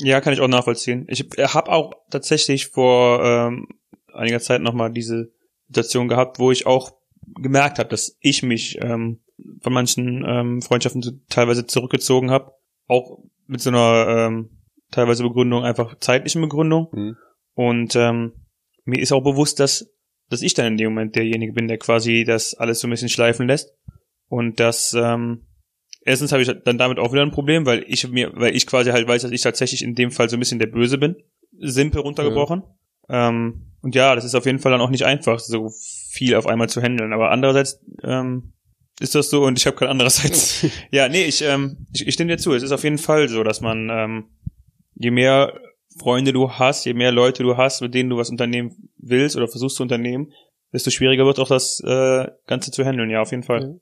Ja, kann ich auch nachvollziehen. Ich habe auch tatsächlich vor ähm, einiger Zeit nochmal diese Situation gehabt, wo ich auch gemerkt habe, dass ich mich ähm, von manchen ähm, Freundschaften teilweise zurückgezogen habe. Auch mit so einer ähm, teilweise Begründung, einfach zeitlichen Begründung. Mhm. Und ähm, mir ist auch bewusst, dass, dass ich dann in dem Moment derjenige bin, der quasi das alles so ein bisschen schleifen lässt. Und dass ähm, erstens habe ich dann damit auch wieder ein Problem, weil ich mir, weil ich quasi halt weiß, dass ich tatsächlich in dem Fall so ein bisschen der Böse bin. Simpel runtergebrochen. Ähm, und ja, das ist auf jeden Fall dann auch nicht einfach, so viel auf einmal zu handeln. Aber andererseits ähm, ist das so und ich habe kein andererseits. ja, nee, ich, ähm, ich, ich stimme dir zu. Es ist auf jeden Fall so, dass man ähm, je mehr Freunde du hast, je mehr Leute du hast, mit denen du was unternehmen willst oder versuchst zu unternehmen, desto schwieriger wird auch das äh, Ganze zu handeln. Ja, auf jeden Fall. Ja.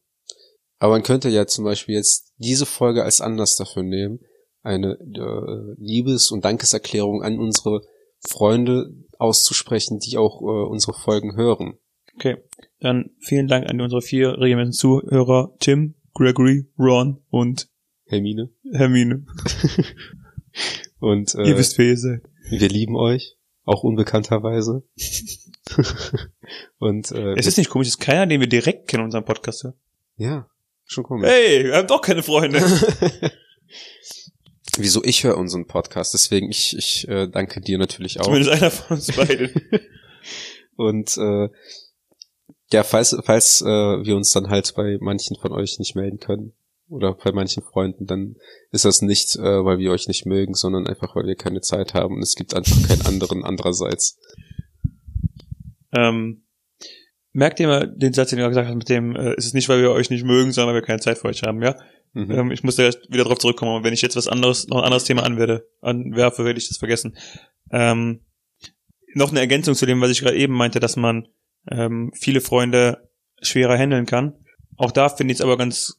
Aber man könnte ja zum Beispiel jetzt diese Folge als Anlass dafür nehmen, eine äh, Liebes- und Dankeserklärung an unsere Freunde auszusprechen, die auch äh, unsere Folgen hören. Okay, dann vielen Dank an unsere vier regelmäßigen Zuhörer, Tim, Gregory, Ron und Hermine. Hermine. Und äh, Ihr wisst, wer ihr seid. wir lieben euch, auch unbekannterweise. und äh, Es ist nicht komisch, es ist keiner, den wir direkt kennen, unseren Podcast. ja, schon komisch. Hey, wir haben doch keine Freunde. Wieso ich höre unseren Podcast, deswegen ich ich äh, danke dir natürlich auch. Zumindest einer von uns beiden. Und äh, ja, falls falls äh, wir uns dann halt bei manchen von euch nicht melden können oder bei manchen Freunden, dann ist das nicht, äh, weil wir euch nicht mögen, sondern einfach, weil wir keine Zeit haben und es gibt einfach keinen anderen andererseits. ähm, merkt ihr mal den Satz, den du gesagt hast, mit dem, äh, es ist nicht, weil wir euch nicht mögen, sondern weil wir keine Zeit für euch haben, ja? Mhm. Ähm, ich muss da erst wieder drauf zurückkommen, aber wenn ich jetzt was anderes, noch ein anderes Thema anwerde, anwerfe, werde ich das vergessen. Ähm, noch eine Ergänzung zu dem, was ich gerade eben meinte, dass man ähm, viele Freunde schwerer handeln kann. Auch da finde ich es aber ganz,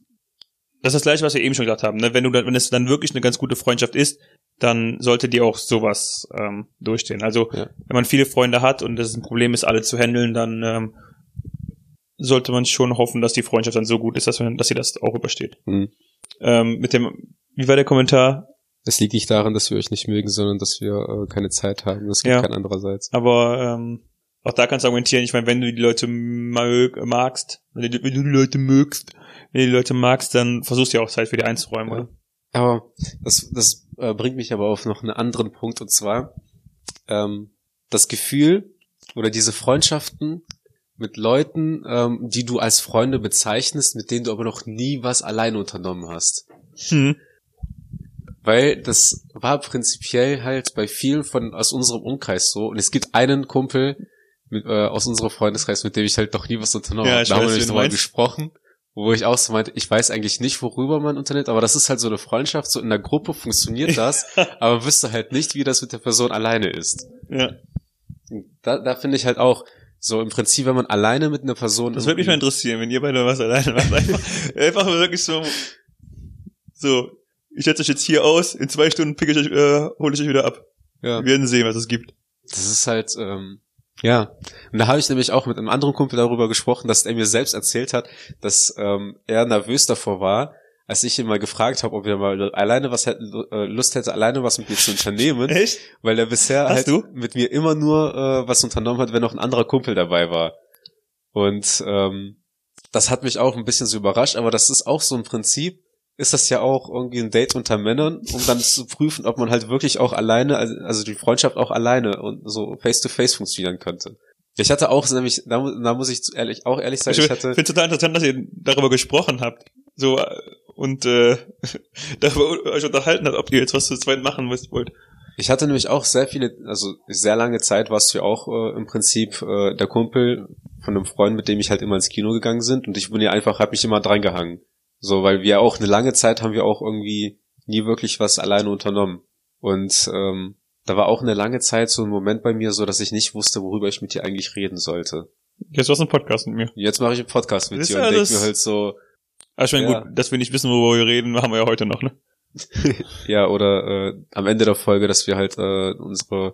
das ist das gleiche, was wir eben schon gesagt haben. Ne? Wenn du dann, wenn es dann wirklich eine ganz gute Freundschaft ist, dann sollte dir auch sowas ähm, durchstehen. Also Ja. wenn man viele Freunde hat und das ein Problem ist, alle zu handeln, dann ähm, sollte man schon hoffen, dass die Freundschaft dann so gut ist, dass, man, dass sie das auch übersteht. Mhm. Ähm, mit dem, wie war der Kommentar? Es liegt nicht daran, dass wir euch nicht mögen, sondern dass wir äh, keine Zeit haben. Es gibt Ja. kein andererseits. Aber ähm, auch da kannst du argumentieren, ich meine, wenn du die Leute mög, magst, wenn du, wenn du die Leute mögst, wenn du die Leute magst, dann versuchst du ja auch Zeit für die einzuräumen, Ja. oder? Aber das, das äh, bringt mich aber auf noch einen anderen Punkt und zwar ähm, das Gefühl oder diese Freundschaften mit Leuten, ähm, die du als Freunde bezeichnest, mit denen du aber noch nie was alleine unternommen hast. Hm. Weil das war prinzipiell halt bei vielen von aus unserem Umkreis so. Und es gibt einen Kumpel mit, äh, aus unserem Freundeskreis, mit dem ich halt noch nie was unternommen Ja, habe. Da haben wir nochmal meinst. gesprochen, wo ich auch so meinte, ich weiß eigentlich nicht, worüber man unternimmt, aber das ist halt so eine Freundschaft, so in der Gruppe funktioniert das, aber man wüsste halt nicht, wie das mit der Person alleine ist. Ja. Da, da finde ich halt auch, so im Prinzip, wenn man alleine mit einer Person. Das würde mich mal interessieren, wenn ihr beide was alleine macht. Einfach, einfach wirklich so, so, ich setze euch jetzt hier aus, in zwei Stunden pick ich euch, äh, hole ich euch wieder ab. Ja. Wir werden sehen, was es gibt. Das ist halt, ähm, ja. Und da habe ich nämlich auch mit einem anderen Kumpel darüber gesprochen, dass er mir selbst erzählt hat, dass ähm, er nervös davor war, als ich ihn mal gefragt habe, ob er mal alleine was hätte, äh, Lust hätte, alleine was mit mir zu unternehmen, Echt? weil er bisher Hast halt du? mit mir immer nur äh, was unternommen hat, wenn noch ein anderer Kumpel dabei war. Und ähm, das hat mich auch ein bisschen so überrascht, aber das ist auch so ein Prinzip, ist das ja auch irgendwie ein Date unter Männern, um dann zu prüfen, ob man halt wirklich auch alleine, also, also die Freundschaft auch alleine und so face to face funktionieren könnte. Ich hatte auch nämlich, da, da muss ich ehrlich, auch ehrlich sein, Ich ich finde hatte, es total interessant, dass ihr darüber gesprochen habt. So, und äh, darüber euch unterhalten habt, ob ihr jetzt was zu zweit machen müsst wollt. ich hatte nämlich auch sehr viele, also sehr lange Zeit warst du ja auch äh, im Prinzip äh, der Kumpel von einem Freund, mit dem ich halt immer ins Kino gegangen sind und ich bin ja einfach, hab mich immer dran gehangen. So, weil wir auch eine lange Zeit haben wir auch irgendwie nie wirklich was alleine unternommen. Und ähm, da war auch eine lange Zeit so ein Moment bei mir so, dass ich nicht wusste, worüber ich mit dir eigentlich reden sollte. Jetzt was ein Podcast mit mir. Jetzt mache ich einen Podcast mit Ist dir ja und denke das- mir halt so, Ah, ich meine, Ja. gut, dass wir nicht wissen, worüber wir reden, machen wir ja heute noch, ne? ja, oder äh, am Ende der Folge, dass wir halt äh, unsere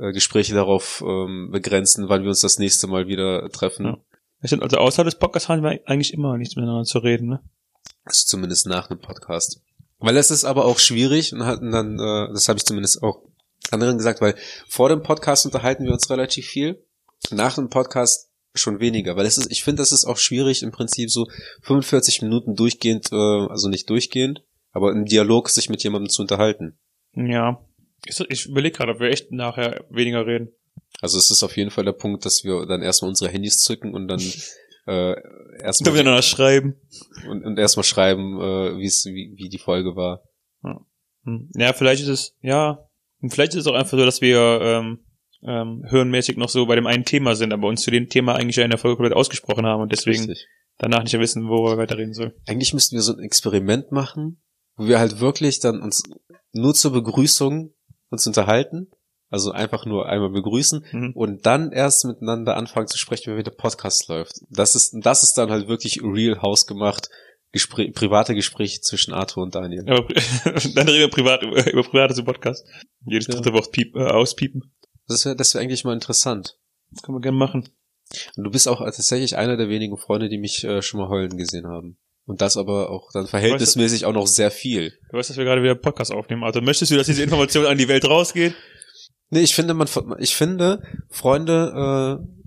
äh, Gespräche darauf ähm, begrenzen, wann wir uns das nächste Mal wieder treffen. Ja. Das stimmt, also außerhalb des Podcasts haben wir eigentlich immer nichts miteinander zu reden, ne? Also zumindest nach einem Podcast. Weil es ist aber auch schwierig und hatten dann, äh, das habe ich zumindest auch anderen gesagt, weil vor dem Podcast unterhalten wir uns relativ viel, nach dem Podcast schon weniger, weil es ist, ich finde, das ist auch schwierig im Prinzip so 45 Minuten durchgehend, äh, also nicht durchgehend, aber im Dialog sich mit jemandem zu unterhalten. Ja. Ich, ich überlege gerade, ob wir echt nachher weniger reden. Also es ist auf jeden Fall der Punkt, dass wir dann erstmal unsere Handys zücken und dann äh, erstmal miteinander schreiben. und, und erstmal schreiben, äh, wie es wie, wie die Folge war. Hm. Ja, vielleicht ist es, ja, vielleicht ist es auch einfach so, dass wir ähm, ähm, hörenmäßig noch so bei dem einen Thema sind, aber uns zu dem Thema eigentlich ja in der Folge komplett ausgesprochen haben und deswegen Richtig. danach nicht mehr wissen, worüber wir weiterreden sollen. Eigentlich müssten wir so ein Experiment machen, wo wir halt wirklich dann uns nur zur Begrüßung uns unterhalten, also einfach nur einmal begrüßen Mhm. und dann erst miteinander anfangen zu sprechen, wenn wieder der Podcast läuft. Das ist das ist dann halt wirklich real hausgemacht Gespräch, private Gespräche zwischen Arthur und Daniel. Aber dann reden wir privat über, über privates im Podcast. Jedes Ja. dritte Wort piep, äh, auspiepen. Das wäre das wäre eigentlich mal interessant. Das können wir gerne machen. Und du bist auch tatsächlich einer der wenigen Freunde, die mich äh, schon mal heulen gesehen haben. Und das aber auch dann verhältnismäßig auch noch sehr viel. Du weißt, dass wir gerade wieder Podcast aufnehmen. Also möchtest du, dass diese Information an die Welt rausgeht? Nee, ich finde, man, ich finde, Freunde, äh,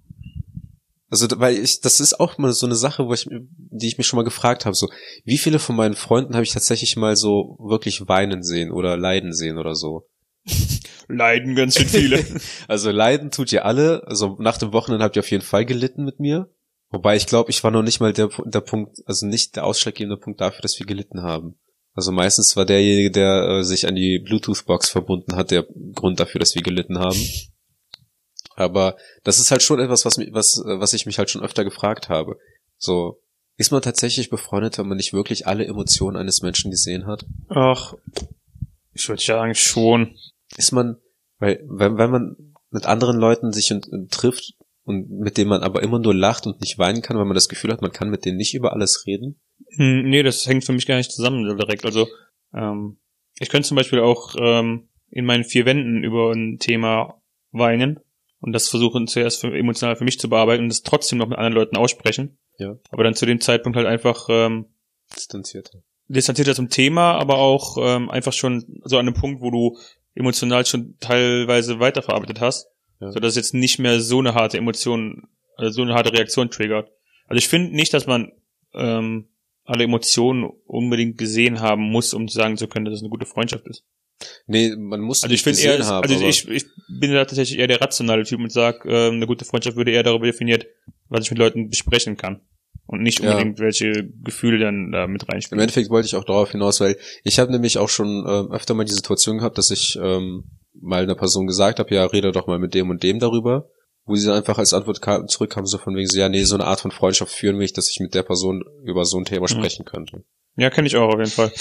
also, weil ich, das ist auch mal so eine Sache, wo ich, mir- die ich mich schon mal gefragt habe, so, wie viele von meinen Freunden habe ich tatsächlich mal so wirklich weinen sehen oder leiden sehen oder so? Leiden ganz schön viele. Also leiden tut ihr alle, also nach dem Wochenende habt ihr auf jeden Fall gelitten mit mir. Wobei ich glaube, ich war noch nicht mal der, der Punkt, also nicht der ausschlaggebende Punkt dafür, dass wir gelitten haben. Also meistens war derjenige, der äh, sich an die Bluetooth-Box verbunden hat, der Grund dafür, dass wir gelitten haben. Aber das ist halt schon etwas, was, was, was ich mich halt schon öfter gefragt habe. So, ist man tatsächlich befreundet, wenn man nicht wirklich alle Emotionen eines Menschen gesehen hat? Ach, ich würde sagen schon. Ist man, weil, wenn, wenn man mit anderen Leuten sich und, und trifft und mit denen man aber immer nur lacht und nicht weinen kann, weil man das Gefühl hat, man kann mit denen nicht über alles reden. Hm, nee, das hängt für mich gar nicht zusammen direkt. Also, ähm, ich könnte zum Beispiel auch ähm, in meinen vier Wänden über ein Thema weinen und das versuchen zuerst für, emotional für mich zu bearbeiten und das trotzdem noch mit anderen Leuten aussprechen. Ja. Aber dann zu dem Zeitpunkt halt einfach ähm, Distanzierter. distanzierter zum Thema, aber auch ähm, einfach schon so an einem Punkt, wo du emotional schon teilweise weiterverarbeitet hast, Ja. so dass es jetzt nicht mehr so eine harte Emotion, also so eine harte Reaktion triggert. Also ich finde nicht, dass man ähm, alle Emotionen unbedingt gesehen haben muss, um sagen zu können, dass es eine gute Freundschaft ist. Nee, man muss Also ich finde eher, haben, also ich, ich bin da tatsächlich eher der rationale Typ und sag, ähm, eine gute Freundschaft würde eher darüber definiert, was ich mit Leuten besprechen kann. Und nicht Ja. unbedingt welche Gefühle dann da mit Im reinspielen. Endeffekt wollte ich auch darauf hinaus, weil ich habe nämlich auch schon ähm, öfter mal die Situation gehabt, dass ich ähm, mal einer Person gesagt habe, ja, rede doch mal mit dem und dem darüber, wo sie dann einfach als Antwort kam, zurückkam, so von wegen, so, ja, nee, so eine Art von Freundschaft führen will ich, dass ich mit der Person über so ein Thema Mhm. sprechen könnte. Ja, kenne ich auch auf jeden Fall.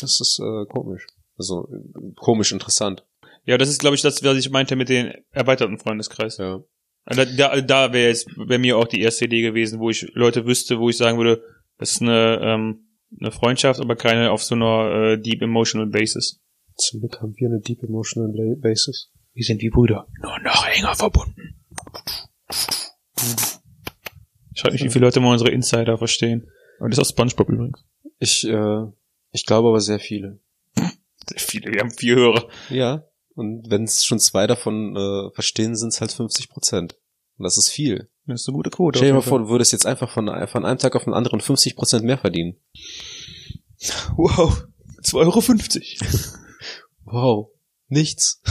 Das ist äh, komisch. Also äh, komisch interessant. Ja, das ist, glaube ich, das, was ich meinte mit den erweiterten Freundeskreis. Ja. Also Da, da wäre jetzt bei mir auch die erste Idee gewesen, wo ich Leute wüsste, wo ich sagen würde, das ist eine, ähm, eine Freundschaft, aber keine auf so einer äh, deep emotional basis. Zum Glück haben wir eine deep emotional Ba- basis. Wir sind wie Brüder, nur noch enger verbunden. Ich frage mich, wie viele Leute mal unsere Insider verstehen. Aber das ist auch Spongebob übrigens. Ich, äh, ich glaube aber sehr viele. Sehr viele, wir haben vier Hörer. Ja. Und wenn es schon zwei davon äh, verstehen, sind es halt 50 Prozent. Und das ist viel. Das ist eine gute Quote. Stell dir mal vor, du würdest jetzt einfach von, von einem Tag auf den anderen 50 Prozent mehr verdienen. Wow, 2,50 Euro. Wow. Nichts.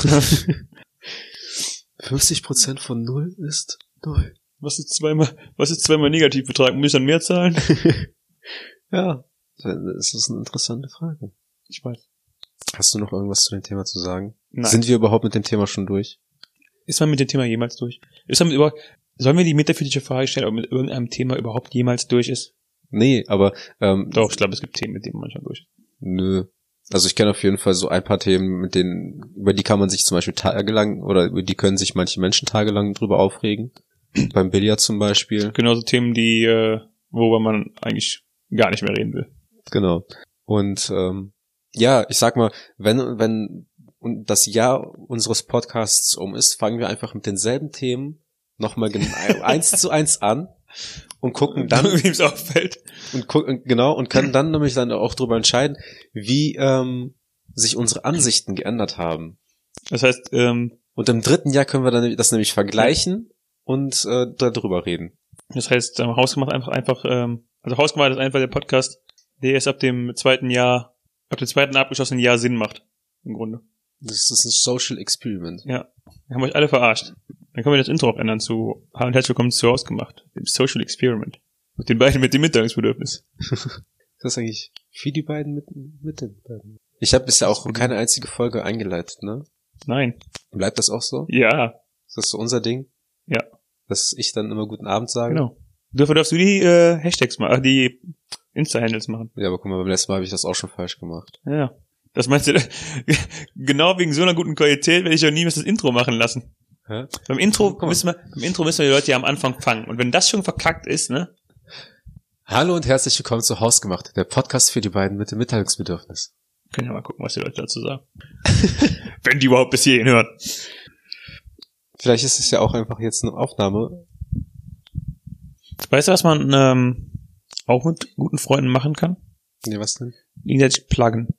50 Prozent von null ist null. Was ist zweimal, was ist zweimal Negativbetrag? Muss ich dann mehr zahlen? Ja. Das ist eine interessante Frage. Ich weiß. Hast du noch irgendwas zu dem Thema zu sagen? Nein. Sind wir überhaupt mit dem Thema schon durch? Ist man mit dem Thema jemals durch? Ist man über, sollen wir die metaphysische Frage stellen, ob man mit irgendeinem Thema überhaupt jemals durch ist? Nee, aber ähm, Doch, ich glaube, es gibt Themen, mit denen man schon durch ist. Nö. Also ich kenne auf jeden Fall so ein paar Themen, mit denen, über die kann man sich zum Beispiel tagelang oder über die können sich manche Menschen tagelang drüber aufregen. Beim Billard zum Beispiel. Genauso Themen, die, äh, worüber man eigentlich gar nicht mehr reden will. Genau. Und ähm, ja, ich sag mal, wenn, wenn und das Jahr unseres Podcasts um ist, fangen wir einfach mit denselben Themen nochmal eins zu eins an und gucken dann Wie es auffällt. und gucken genau und können dann nämlich dann auch darüber entscheiden, wie ähm, sich unsere Ansichten geändert haben. Das heißt, ähm, Und im dritten Jahr können wir dann das nämlich vergleichen und äh, darüber reden. das heißt, ähm, Hausgemacht einfach, einfach, ähm, also Hausgemacht ist einfach der Podcast, der erst ab dem zweiten Jahr, ab dem zweiten abgeschlossenen Jahr Sinn macht. Im Grunde. Das ist ein Social Experiment. Ja. Wir haben euch alle verarscht. Dann können wir das Intro auch ändern zu Hallo und herzlich willkommen zu Hausgemacht, dem Social Experiment. Mit den beiden mit dem Mitteilungsbedürfnis. Das ist eigentlich für die beiden mit, mit den beiden. Ich habe bisher auch keine einzige Folge eingeleitet, ne? Nein. Bleibt das auch so? Ja, Ist das so unser Ding? Ja. Dass ich dann immer guten Abend sage? genau. Dafür darfst du die äh, Hashtags machen, äh, die Insta-Handles machen. Ja, aber guck mal, beim letzten Mal habe ich das auch schon falsch gemacht. Ja. Das meinst du, genau wegen so einer guten Qualität werde ich auch niemals das Intro machen lassen. Hä? Beim Intro mal. müssen wir, beim Intro müssen wir die Leute ja am Anfang fangen. Und wenn das schon verkackt ist, ne? Hallo und herzlich willkommen zu Hausgemacht, der Podcast für die beiden mit dem Mitteilungsbedürfnis. Können ja mal gucken, was die Leute dazu sagen. wenn die überhaupt bis hierhin hören. Vielleicht ist es ja auch einfach jetzt eine Aufnahme. Weißt du, was man ähm, auch mit guten Freunden machen kann? Nee, was denn? Gegenseitig pluggen.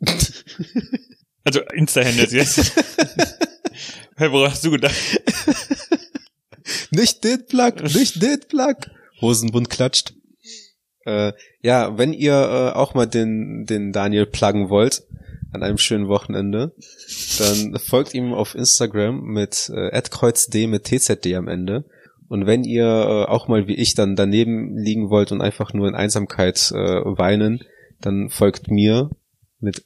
also Insta-Handles jetzt. hey, woran hast du gedacht? Nicht den Plug, nicht den Plug. Hosenbund klatscht. Äh, ja, wenn ihr äh, auch mal den, den Daniel pluggen wollt, an einem schönen Wochenende, dann folgt ihm auf Instagram mit äh, @kreuzd mit tzd am Ende. Und wenn ihr äh, auch mal wie ich dann daneben liegen wollt und einfach nur in Einsamkeit äh, weinen, dann folgt mir mit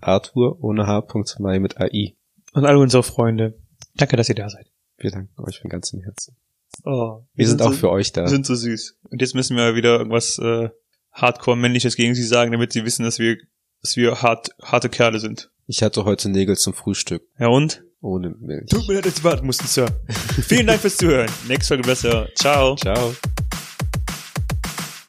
Arthur ohne H.mai mit AI. Und alle unsere Freunde. Danke, dass ihr da seid. Wir danken euch von ganzem Herzen. Oh, Wir sind auch so, für euch da. Wir sind so süß. Und jetzt müssen wir wieder irgendwas äh, Hardcore-männliches gegen sie sagen, damit sie wissen, dass wir, dass wir hart, harte Kerle sind. Ich hatte heute Nägel zum Frühstück. Ja und? Ohne Milch. Tut mir leid, dass Sie warten mussten, Sir. Vielen Dank fürs Zuhören. Nächste Folge besser. Ciao. Ciao.